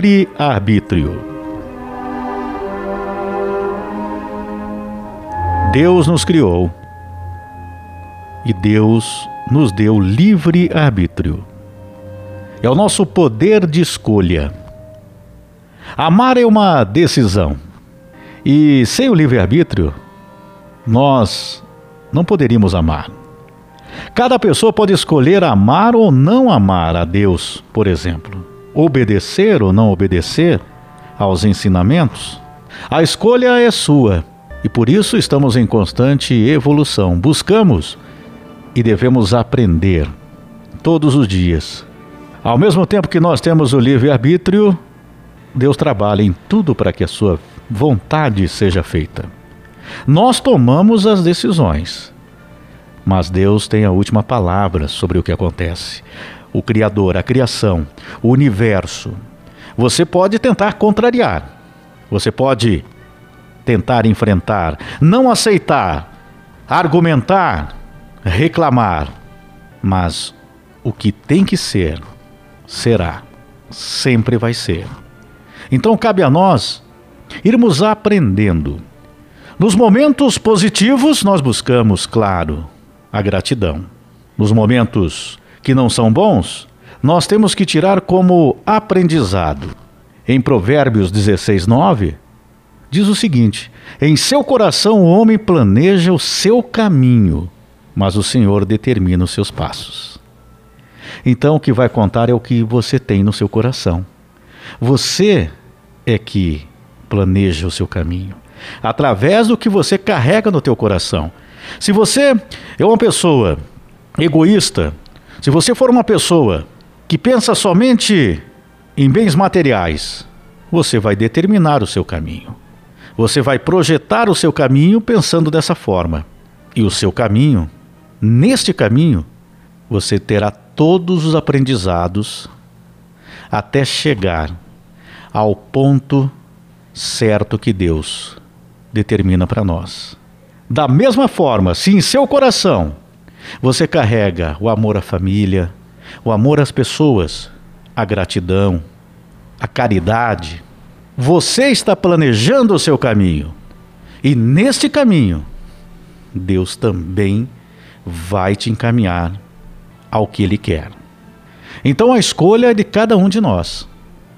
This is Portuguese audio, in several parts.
livre-arbítrio. Deus nos criou e Deus nos deu livre-arbítrio. É o nosso poder de escolha. Amar é uma decisão. E sem o livre-arbítrio, nós não poderíamos amar. Cada pessoa pode escolher amar ou não amar a Deus, por exemplo, obedecer ou não obedecer aos ensinamentos. A escolha é sua e por isso estamos em constante evolução. Buscamos e devemos aprender todos os dias. Ao mesmo tempo que nós temos o livre-arbítrio, Deus trabalha em tudo para que a sua vontade seja feita. Nós tomamos as decisões, mas Deus tem a última palavra sobre o que acontece. O Criador, a criação, o universo. Você pode tentar contrariar, você pode tentar enfrentar, não aceitar, argumentar, reclamar, mas o que tem que ser, será, sempre vai ser. Então cabe a nós irmos aprendendo. Nos momentos positivos, nós buscamos, claro, a gratidão. Nos momentos que não são bons, nós temos que tirar como aprendizado. Em Provérbios 16, 9, diz o seguinte: Em seu coração o homem planeja o seu caminho, mas o Senhor determina os seus passos. Então o que vai contar é o que você tem no seu coração. Você é que planeja o seu caminho através do que você carrega no teu coração. Se você é uma pessoa egoísta, se você for uma pessoa que pensa somente em bens materiais, você vai determinar o seu caminho. Você vai projetar o seu caminho pensando dessa forma. E o seu caminho, neste caminho, você terá todos os aprendizados até chegar ao ponto certo que Deus determina para nós. Da mesma forma, se em seu coração você carrega o amor à família, o amor às pessoas, a gratidão, a caridade, você está planejando o seu caminho. E neste caminho, Deus também vai te encaminhar ao que Ele quer. Então a escolha é de cada um de nós.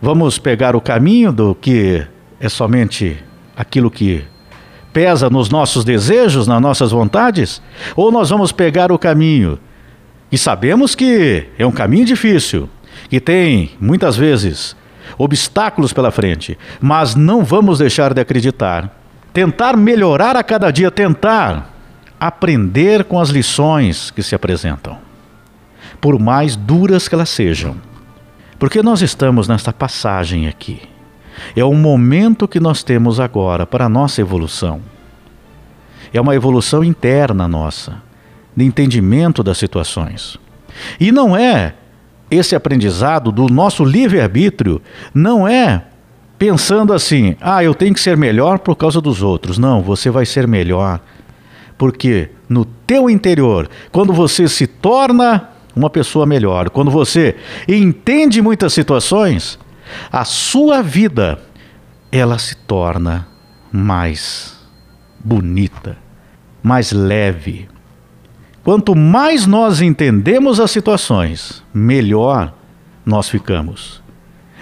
Vamos pegar o caminho do que é somente aquilo que pesa nos nossos desejos, nas nossas vontades? Ou nós vamos pegar o caminho e sabemos que é um caminho difícil, que tem muitas vezes obstáculos pela frente, mas não vamos deixar de acreditar. Tentar melhorar a cada dia, tentar aprender com as lições que se apresentam, por mais duras que elas sejam. Porque nós estamos nesta passagem aqui. É o momento que nós temos agora para a nossa evolução. É uma evolução interna nossa, de entendimento das situações. E não é esse aprendizado do nosso livre-arbítrio, não é pensando assim, ah, eu tenho que ser melhor por causa dos outros. Não, você vai ser melhor. Porque no teu interior, quando você se torna uma pessoa melhor. Quando você entende muitas situações, a sua vida ela se torna mais bonita, mais leve. Quanto mais nós entendemos as situações, melhor nós ficamos.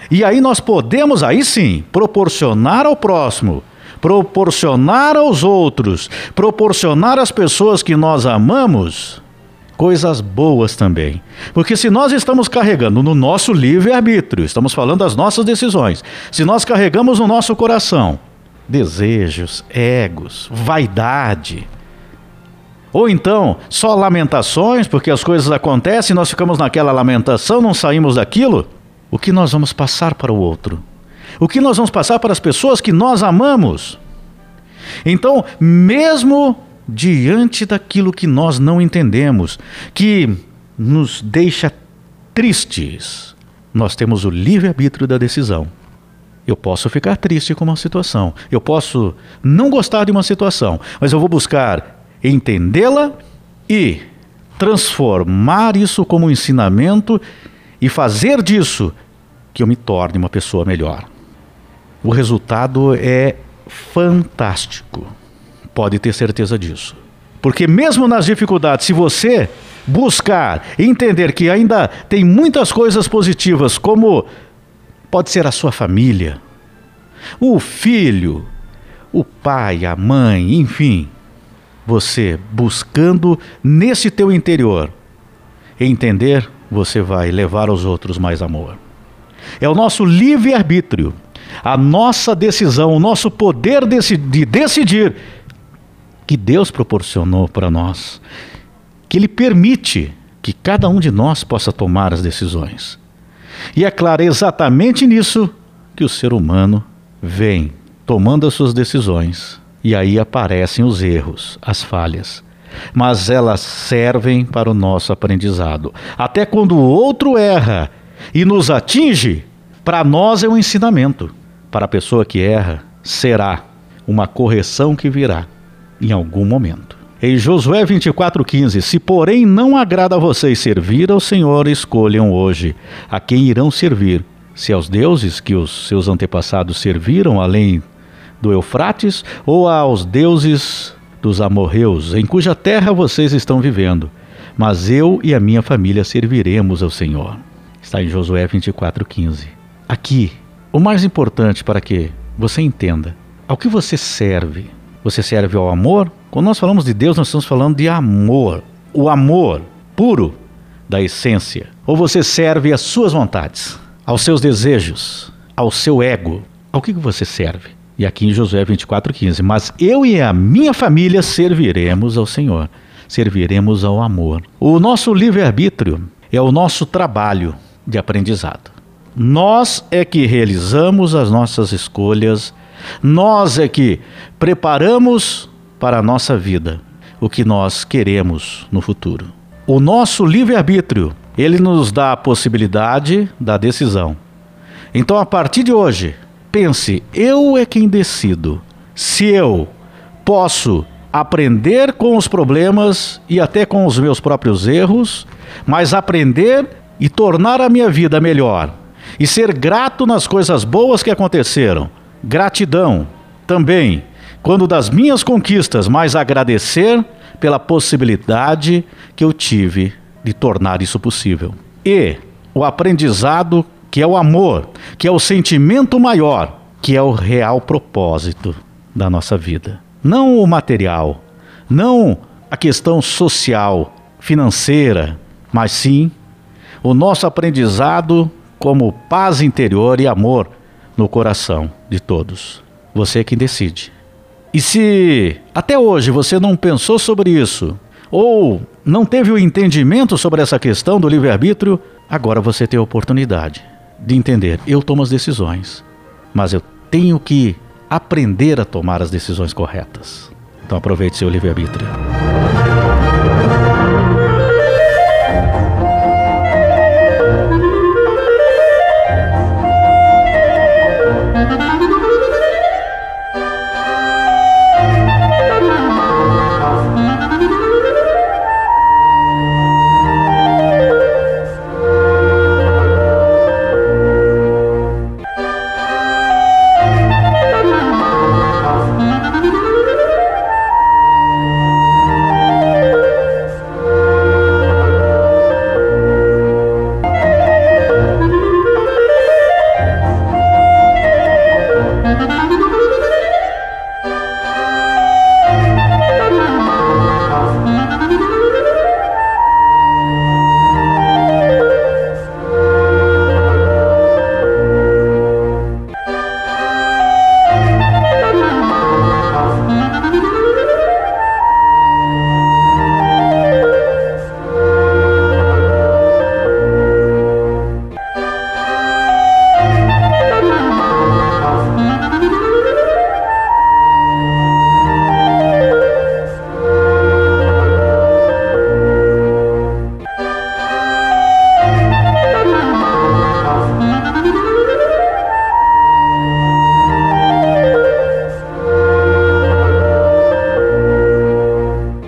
E aí nós podemos, aí sim, proporcionar ao próximo, proporcionar aos outros, proporcionar às pessoas que nós amamos coisas boas também. Porque se nós estamos carregando no nosso livre-arbítrio, estamos falando das nossas decisões, se nós carregamos no nosso coração desejos, egos, vaidade, ou então só lamentações, porque as coisas acontecem nós ficamos naquela lamentação, não saímos daquilo, o que nós vamos passar para o outro? O que nós vamos passar para as pessoas que nós amamos? Então, mesmo diante daquilo que nós não entendemos, que nos deixa tristes. Nós temos o livre-arbítrio da decisão. Eu posso ficar triste com uma situação, eu posso não gostar de uma situação, mas eu vou buscar entendê-la e transformar isso como um ensinamento e fazer disso que eu me torne uma pessoa melhor. O resultado é fantástico. Pode ter certeza disso. Porque mesmo nas dificuldades, se você buscar entender que ainda tem muitas coisas positivas, como pode ser a sua família, o filho, o pai, a mãe, enfim, você buscando nesse teu interior entender, você vai levar aos outros mais amor. É o nosso livre-arbítrio, a nossa decisão, o nosso poder de decidir que Deus proporcionou para nós, que Ele permite que cada um de nós possa tomar as decisões. E é claro, é exatamente nisso que o ser humano vem tomando as suas decisões. E aí aparecem os erros, as falhas. Mas elas servem para o nosso aprendizado. Até quando o outro erra e nos atinge, para nós é um ensinamento. Para a pessoa que erra, será uma correção que virá em algum momento. Em Josué 24,15: Se porém não agrada a vocês servir ao Senhor, escolham hoje a quem irão servir, se aos deuses que os seus antepassados serviram além do Eufrates, ou aos deuses dos amorreus, em cuja terra vocês estão vivendo. Mas eu e a minha família serviremos ao Senhor. Está em Josué 24,15. Aqui, o mais importante para que você entenda ao que você serve você serve ao amor? Quando nós falamos de Deus, nós estamos falando de amor. O amor puro da essência. Ou você serve às suas vontades, aos seus desejos, ao seu ego. Ao que você serve? E aqui em Josué 24,15: Mas eu e a minha família serviremos ao Senhor, serviremos ao amor. O nosso livre-arbítrio é o nosso trabalho de aprendizado. Nós é que realizamos as nossas escolhas nós é que preparamos para a nossa vida o que nós queremos no futuro. O nosso livre-arbítrio, ele nos dá a possibilidade da decisão. Então, a partir de hoje, pense: eu é quem decido. Se eu posso aprender com os problemas e até com os meus próprios erros, mas aprender e tornar a minha vida melhor e ser grato nas coisas boas que aconteceram Gratidão também, quando das minhas conquistas, mas agradecer pela possibilidade que eu tive de tornar isso possível. E o aprendizado, que é o amor, que é o sentimento maior, que é o real propósito da nossa vida. Não o material, não a questão social, financeira, mas sim o nosso aprendizado como paz interior e amor no coração de todos. Você é quem decide. E se até hoje você não pensou sobre isso, ou não teve o entendimento sobre essa questão do livre-arbítrio, agora você tem a oportunidade de entender: eu tomo as decisões, mas eu tenho que aprender a tomar as decisões corretas. Então aproveite seu livre-arbítrio.